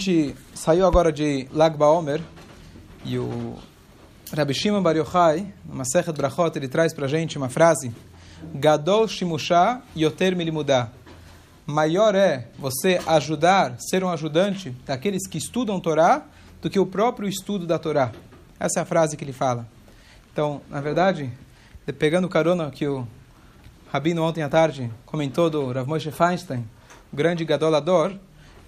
gente saiu agora de Lag BaOmer e o Rabbi Shimon Bar Yochai, no Masechet Brachot, ele traz para a gente uma frase Gadol Shimusha Yoter Milimudá Maior é você ajudar, ser um ajudante daqueles que estudam Torá do que o próprio estudo da Torá. Essa é a frase que ele fala. Então, na verdade, pegando carona que o Rabino ontem à tarde comentou do Rav Moshe Feinstein, o grande gadolador,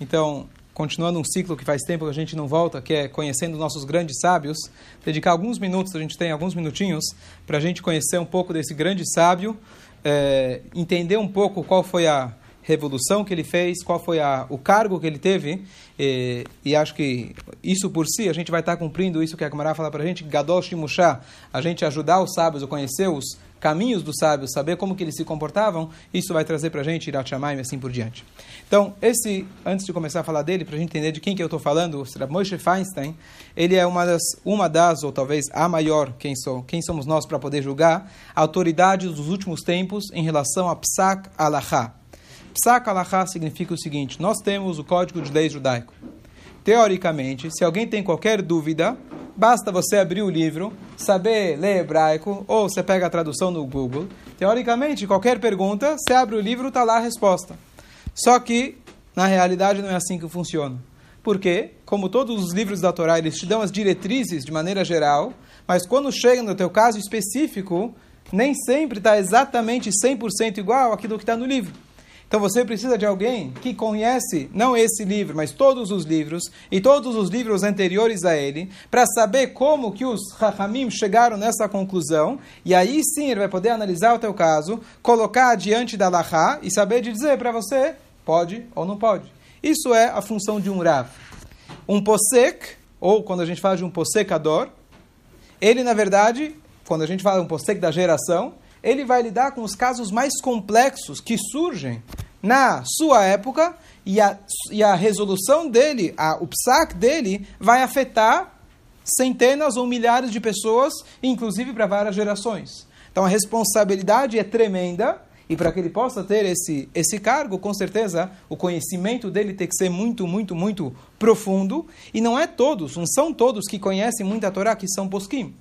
então continuando um ciclo que faz tempo que a gente não volta, que é conhecendo nossos grandes sábios, dedicar alguns minutos, a gente tem alguns minutinhos, para a gente conhecer um pouco desse grande sábio, é, entender um pouco qual foi a revolução que ele fez, qual foi a, o cargo que ele teve, e, e, acho que isso por si, a gente vai estar cumprindo isso que a Camará fala para a gente, Gadol Shimushá, a gente ajudar os sábios a conhecer os caminhos dos sábios, saber como que eles se comportavam, isso vai trazer para a gente Irat Shamayim e assim por diante. Então, esse, antes de começar a falar dele, para a gente entender de quem que eu estou falando, o Moshe Feinstein, ele é uma das, uma das, ou talvez a maior, quem, sou, quem somos nós para poder julgar, autoridades dos últimos tempos em relação a Psak Alachá. Psak significa o seguinte, nós temos o Código de Leis Judaico. Teoricamente, se alguém tem qualquer dúvida, basta você abrir o livro, saber ler hebraico, ou você pega a tradução no Google. Teoricamente, qualquer pergunta, você abre o livro, está lá a resposta. Só que, na realidade, não é assim que funciona. Porque, como todos os livros da Torá, eles te dão as diretrizes de maneira geral, mas quando chega no teu caso específico, nem sempre está exatamente 100% igual aquilo que está no livro. Então você precisa de alguém que conhece não esse livro, mas todos os livros e todos os livros anteriores a ele, para saber como que os Rahamim chegaram nessa conclusão, e aí sim ele vai poder analisar o teu caso, colocar diante da Lahá e saber de dizer para você pode ou não pode. Isso é a função de um Rav. Um posek, ou quando a gente fala de um posekador, ele na verdade, quando a gente fala de um posek da geração, ele vai lidar com os casos mais complexos que surgem na sua época e a, e a resolução dele, a, o psac dele, vai afetar centenas ou milhares de pessoas, inclusive para várias gerações. Então a responsabilidade é tremenda e para que ele possa ter esse, esse cargo, com certeza, o conhecimento dele tem que ser muito, muito, muito profundo. E não é todos, não são todos que conhecem muito a Torá que são poskim.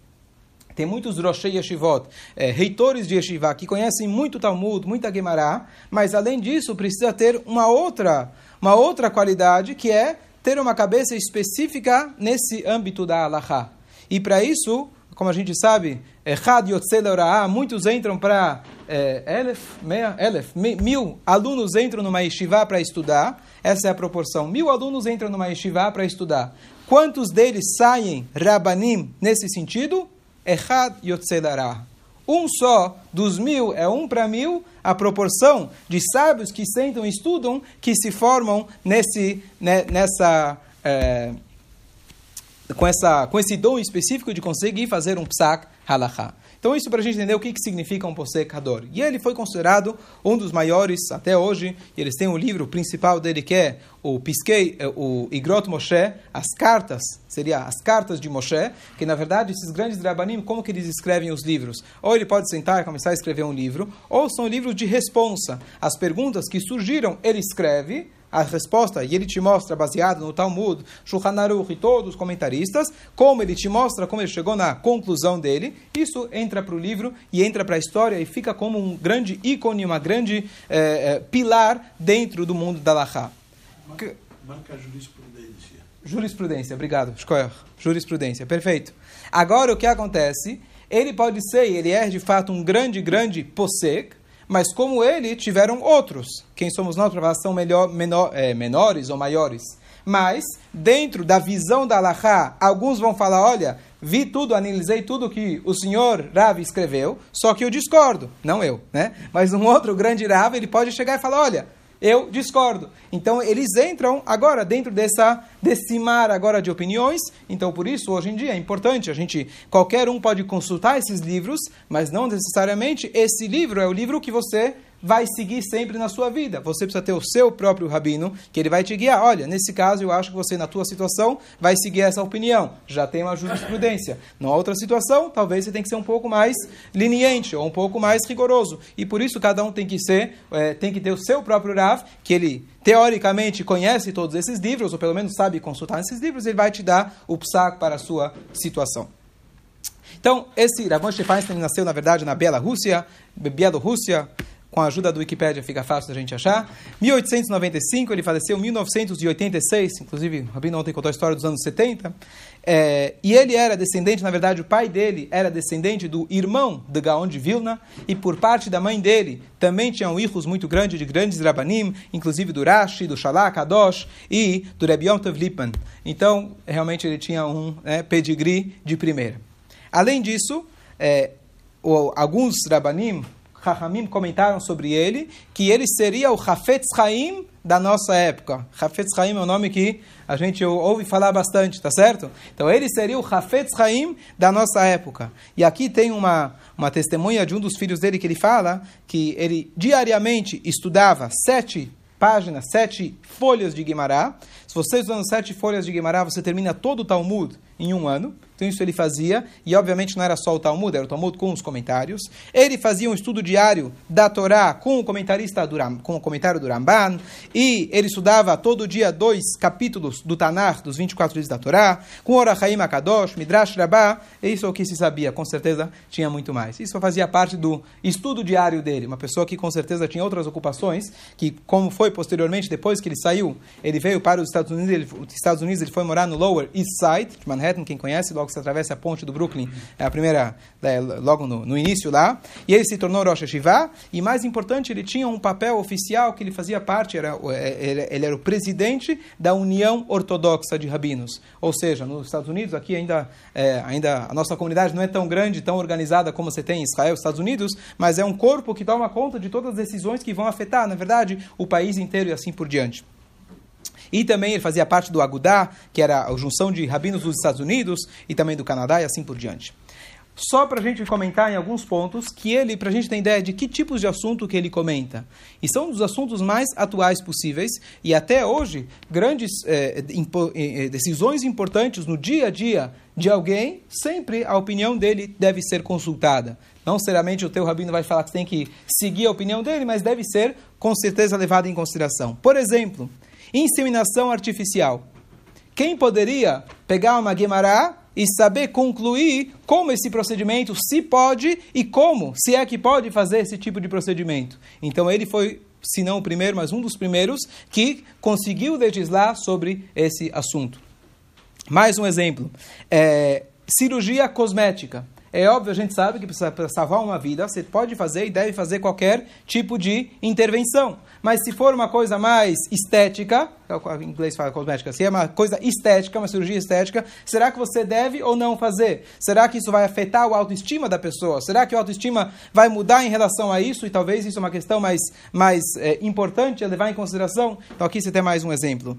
Tem muitos Roshei Yeshivot, é, reitores de Yeshiva, que conhecem muito Talmud, muita Gemara, mas além disso precisa ter uma outra, uma outra qualidade, que é ter uma cabeça específica nesse âmbito da Halachá. E para isso, como a gente sabe, Had muitos entram para é, elef, meia, elef, mil alunos entram numa yeshiva para estudar, essa é a proporção. Mil alunos entram numa yeshiva para estudar. Quantos deles saem rabanim nesse sentido? Echad Yotzedará. Um só dos mil é um para mil, a proporção de sábios que sentam e estudam, que se formam nesse, né, nessa, é, com, essa, com esse dom específico de conseguir fazer um psak halachá. Então, isso para a gente entender o que, que significa um posecador. E ele foi considerado um dos maiores até hoje. E eles têm um livro principal dele que é o Piskei, é, o Igrot Moshe, as cartas, seria as cartas de Moshe, que na verdade esses grandes drabanim, como que eles escrevem os livros? Ou ele pode sentar e começar a escrever um livro, ou são livros de responsa. As perguntas que surgiram, ele escreve, a resposta e ele te mostra, baseado no Talmud, Shulchan Aruch e todos os comentaristas, como ele te mostra como ele chegou na conclusão dele. Isso entra para o livro e entra para a história e fica como um grande ícone, uma grande é, é, pilar dentro do mundo da Laha. Marca, marca jurisprudência. Jurisprudência, obrigado. Jurisprudência, perfeito. Agora o que acontece? Ele pode ser, ele é de fato um grande, grande posek, mas como ele, tiveram outros. Quem somos nós para falar são melhor, menor, é, menores ou maiores. Mas, dentro da visão da Allahá, alguns vão falar, olha, vi tudo, analisei tudo que o senhor Rav escreveu, só que eu discordo. Não eu, né? Mas um outro grande Rav, ele pode chegar e falar, olha, eu discordo. Então eles entram agora dentro dessa desse mar agora de opiniões. Então por isso hoje em dia é importante a gente qualquer um pode consultar esses livros, mas não necessariamente esse livro é o livro que você vai seguir sempre na sua vida. Você precisa ter o seu próprio rabino, que ele vai te guiar. Olha, nesse caso, eu acho que você, na tua situação, vai seguir essa opinião. Já tem uma jurisprudência. Numa outra situação, talvez você tenha que ser um pouco mais leniente ou um pouco mais rigoroso. E por isso, cada um tem que ser, é, tem que ter o seu próprio Rav, que ele teoricamente conhece todos esses livros, ou pelo menos sabe consultar esses livros, ele vai te dar o psak para a sua situação. Então, esse Rav Moshe nasceu, na verdade, na Bielorrússia, Bielorrússia, com a ajuda do Wikipedia fica fácil da gente achar. 1895, ele faleceu em 1986, inclusive o Rabino ontem contou a história dos anos 70. É, e ele era descendente, na verdade, o pai dele era descendente do irmão de Gaon de Vilna, e por parte da mãe dele também tinham hijos muito grandes de grandes Rabanim, inclusive do Rashi, do Shalak, Kadosh e do Rebbe Yom Tov. Então, realmente ele tinha um né, pedigree de primeira. Além disso, é, o, alguns Rabanim, Chachamim comentaram sobre ele, que ele seria o Hafetz Chaim da nossa época. Hafetz Chaim é um nome que a gente ouve falar bastante, tá certo? Então ele seria o Hafetz Chaim da nossa época. E aqui tem uma, uma testemunha de um dos filhos dele que ele fala que ele diariamente estudava sete páginas, sete folhas de Guimará. Se você estudando sete folhas de Guimará, você termina todo o Talmud em um ano. Então isso ele fazia, e obviamente não era só o Talmud, era o Talmud com os comentários. Ele fazia um estudo diário da Torá com o comentarista do com o comentário do Ramban, e ele estudava todo dia dois capítulos do Tanakh, dos 24 livros da Torá, com Orachaim Akadosh, Midrash Rabbah, isso é o que se sabia, com certeza tinha muito mais. Isso fazia parte do estudo diário dele, uma pessoa que com certeza tinha outras ocupações, que como foi posteriormente, depois que ele saiu, ele veio para os Estados Unidos, ele, Estados Unidos, ele foi morar no Lower East Side, de Manhattan, quem conhece, logo que você atravessa a ponte do Brooklyn, é a primeira, é, logo no, no, início lá, e ele se tornou Rosh Hashivá, e mais importante, ele tinha um papel oficial que ele fazia parte, era, é, ele, ele era o presidente da União Ortodoxa de Rabinos, ou seja, nos Estados Unidos, aqui ainda, é, ainda a nossa comunidade não é tão grande, tão organizada como você tem em Israel, Estados Unidos, mas é um corpo que toma conta de todas as decisões que vão afetar, na verdade, o país inteiro e assim por diante. E também ele fazia parte do Agudá, que era a junção de rabinos dos Estados Unidos e também do Canadá e assim por diante. Só para a gente comentar em alguns pontos que ele, para a gente ter ideia de que tipos de assunto que ele comenta. E são dos assuntos mais atuais possíveis e até hoje, grandes eh, impo, eh, decisões importantes no dia a dia de alguém, sempre a opinião dele deve ser consultada. Não seriamente o teu rabino vai falar que tem que seguir a opinião dele, mas deve ser com certeza levada em consideração. Por exemplo, Inseminação artificial. Quem poderia pegar uma Guemará e saber concluir como esse procedimento se pode e como, se é que pode fazer esse tipo de procedimento. Então ele foi, se não o primeiro, mas um dos primeiros que conseguiu legislar sobre esse assunto. Mais um exemplo: é, cirurgia cosmética. É óbvio, a gente sabe que para salvar uma vida, você pode fazer e deve fazer qualquer tipo de intervenção. Mas se for uma coisa mais estética, é em inglês fala cosmética, se é uma coisa estética, uma cirurgia estética, será que você deve ou não fazer? Será que isso vai afetar a autoestima da pessoa? Será que a autoestima vai mudar em relação a isso? E talvez isso é uma questão mais, mais é, importante a levar em consideração? Então aqui você tem mais um exemplo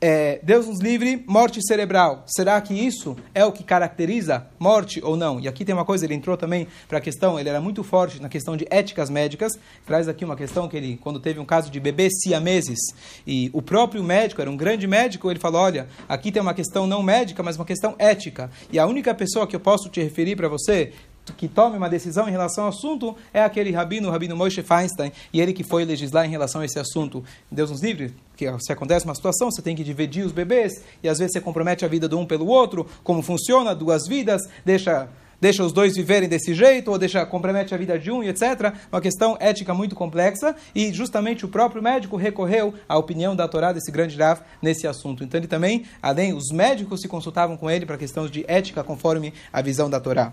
é, Deus nos livre, morte cerebral. Será que isso é o que caracteriza morte ou não? E aqui tem uma coisa, ele entrou também para a questão, ele era muito forte na questão de éticas médicas. Traz aqui uma questão que ele, quando teve um caso de bebês siameses, e o próprio médico, era um grande médico, ele falou: olha, aqui tem uma questão não médica, mas uma questão ética. E a única pessoa que eu posso te referir para você que tome uma decisão em relação ao assunto é aquele rabino, o rabino Moshe Feinstein, e ele que foi legislar em relação a esse assunto. Deus nos livre, que se acontece uma situação, você tem que dividir os bebês, e às vezes você compromete a vida de um pelo outro, como funciona, duas vidas, deixa deixa os dois viverem desse jeito, ou deixa compromete a vida de um, etc. Uma questão ética muito complexa, e justamente o próprio médico recorreu à opinião da Torá desse grande Rav nesse assunto. Então ele também, além, os médicos se consultavam com ele para questões de ética conforme a visão da Torá.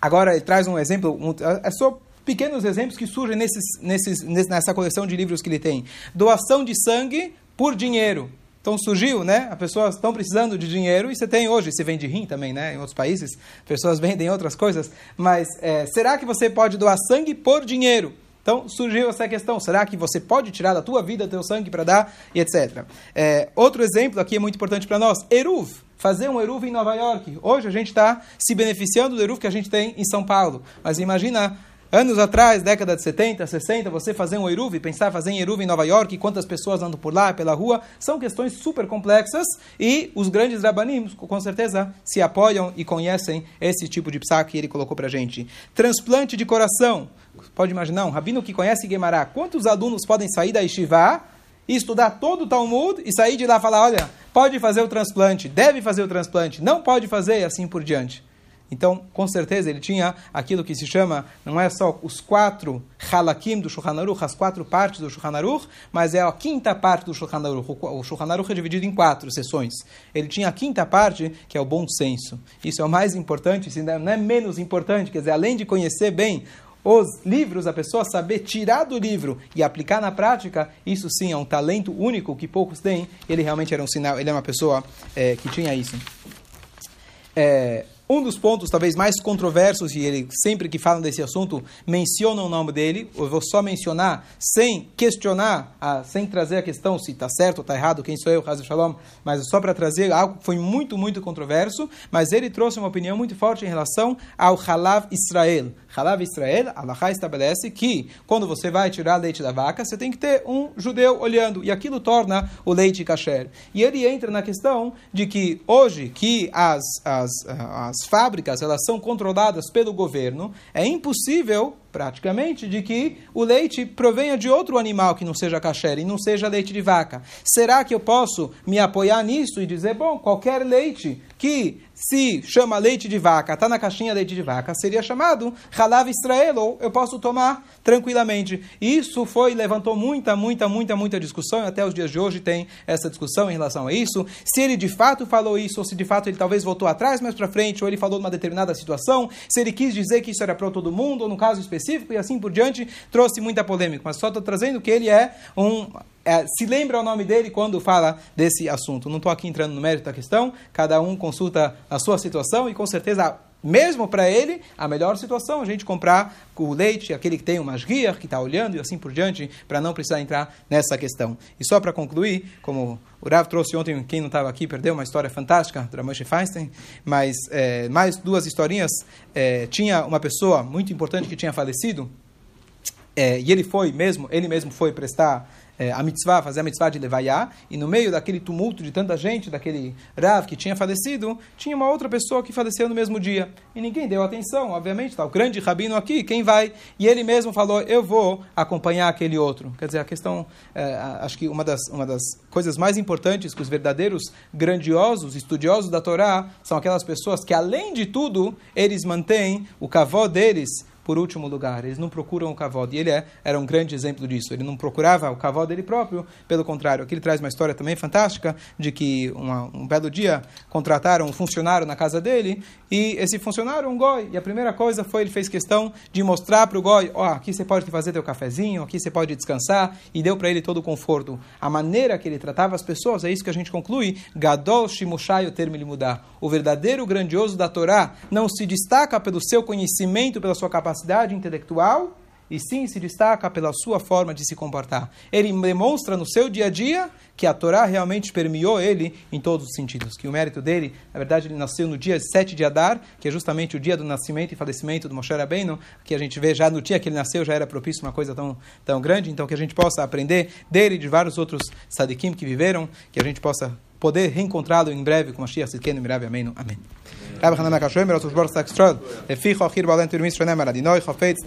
Agora ele traz um exemplo, um, é só pequenos exemplos que surgem nesses, nesses, nessa coleção de livros que ele tem. Doação de sangue por dinheiro. Então surgiu, né? As pessoas estão precisando de dinheiro e você tem hoje, você vende rim também, né? Em outros países, pessoas vendem outras coisas. Mas é, será que você pode doar sangue por dinheiro? Então surgiu essa questão: será que você pode tirar da tua vida teu sangue para dar e etc. É, outro exemplo aqui é muito importante para nós: Eruv fazer um Eruv em Nova York. Hoje a gente está se beneficiando do Eruv que a gente tem em São Paulo. Mas imagina Anos atrás, década de 70, 60, você fazer um Eruv, pensar fazer em Eruv em Nova York, quantas pessoas andam por lá, pela rua, são questões super complexas e os grandes Rabanim, com certeza, se apoiam e conhecem esse tipo de psa que ele colocou para gente. Transplante de coração. Pode imaginar, um rabino que conhece Guemará, quantos alunos podem sair da Yeshiva estudar todo o Talmud e sair de lá e falar, olha, pode fazer o transplante, deve fazer o transplante, não pode fazer e assim por diante. Então, com certeza, ele tinha aquilo que se chama, não é só os quatro halakim do Shulchan Aruch, as quatro partes do Shulchan Aruch, mas é a quinta parte do Shulchan Aruch. O Shulchan Aruch é dividido em quatro sessões. Ele tinha a quinta parte, que é o bom senso. Isso é o mais importante, não é menos importante, quer dizer, além de conhecer bem os livros, a pessoa saber tirar do livro e aplicar na prática, isso sim é um talento único que poucos têm. Ele realmente era um sinal, ele é uma pessoa é, que tinha isso. É, um dos pontos talvez mais controversos, e ele sempre que fala desse assunto menciona o nome dele, eu vou só mencionar sem questionar, ah, sem trazer a questão se está certo ou está errado, quem sou eu, Hazel Shalom, mas só para trazer algo que foi muito, muito controverso, mas ele trouxe uma opinião muito forte em relação ao Halav Israel. Halav Israel, Allah estabelece que quando você vai tirar leite da vaca, você tem que ter um judeu olhando, e aquilo torna o leite kasher. E ele entra na questão de que hoje que as, as, as fábricas elas são controladas pelo governo, é impossível praticamente, de que o leite provenha de outro animal que não seja kasher e não seja leite de vaca. Será que eu posso me apoiar nisso e dizer, bom, qualquer leite que se chama leite de vaca, está na caixinha leite de vaca, seria chamado Halav Israel, ou eu posso tomar tranquilamente. Isso foi, levantou muita, muita, muita, muita discussão, e até os dias de hoje tem essa discussão em relação a isso. Se ele de fato falou isso, ou se de fato ele talvez voltou atrás, mais para frente, ou ele falou de uma determinada situação, se ele quis dizer que isso era para todo mundo, ou no caso específico, específico e assim por diante, trouxe muita polêmica. Mas só estou trazendo que ele é um. É, se lembra o nome dele quando fala desse assunto. Não estou aqui entrando no mérito da questão, cada um consulta a sua situação e com certeza mesmo para ele, a melhor situação a gente comprar o leite, aquele que tem o masguiar, que está olhando e assim por diante, para não precisar entrar nessa questão. E só para concluir, como o Rav trouxe ontem, quem não estava aqui perdeu uma história fantástica do Ramoshe Feinstein, mas é, mais duas historinhas. É, tinha uma pessoa muito importante que tinha falecido, é, e ele foi mesmo, ele mesmo foi prestar é, a mitzvah, fazer a mitzvah de Levaiá, e no meio daquele tumulto de tanta gente, daquele Rav que tinha falecido, tinha uma outra pessoa que faleceu no mesmo dia. E ninguém deu atenção, obviamente, está o grande rabino aqui, quem vai? E ele mesmo falou, eu vou acompanhar aquele outro. Quer dizer, a questão, é, acho que uma das, uma das coisas mais importantes que os verdadeiros grandiosos estudiosos da Torá são aquelas pessoas que, além de tudo, eles mantêm o cavó deles por último lugar. Eles não procuram o cavalo. E ele é, era um grande exemplo disso. Ele não procurava o cavalo dele próprio, pelo contrário. Aqui ele traz uma história também fantástica de que uma, um belo dia contrataram um funcionário na casa dele e esse funcionário, um goi, e a primeira coisa foi ele fez questão de mostrar para o goi, ó, oh, aqui você pode fazer teu cafezinho, aqui você pode descansar e deu para ele todo o conforto. A maneira que ele tratava as pessoas, é isso que a gente conclui, Gadol Shimushai o termo mudar. O verdadeiro grandioso da Torá não se destaca pelo seu conhecimento, pela sua capacidade capacidade intelectual e sim se destaca pela sua forma de se comportar. Ele demonstra no seu dia a dia que a Torá realmente permeou ele em todos os sentidos. Que o mérito dele, na verdade, ele nasceu no dia 7 de Adar, que é justamente o dia do nascimento e falecimento do Moshe Rabbeinu, que a gente vê já no dia que ele nasceu já era propício uma coisa tão, tão grande, então que a gente possa aprender dele e de vários outros sadikim que viveram, que a gente possa poder reencontrá-lo em breve com a Shia Sidkenu, em breve, amém. Amém. Rabbi Hanan HaKashoyim, Rasul Shbor Sakshrod, Eficho Achir Balen Turmis Shonem Aradinoi, Chofetz,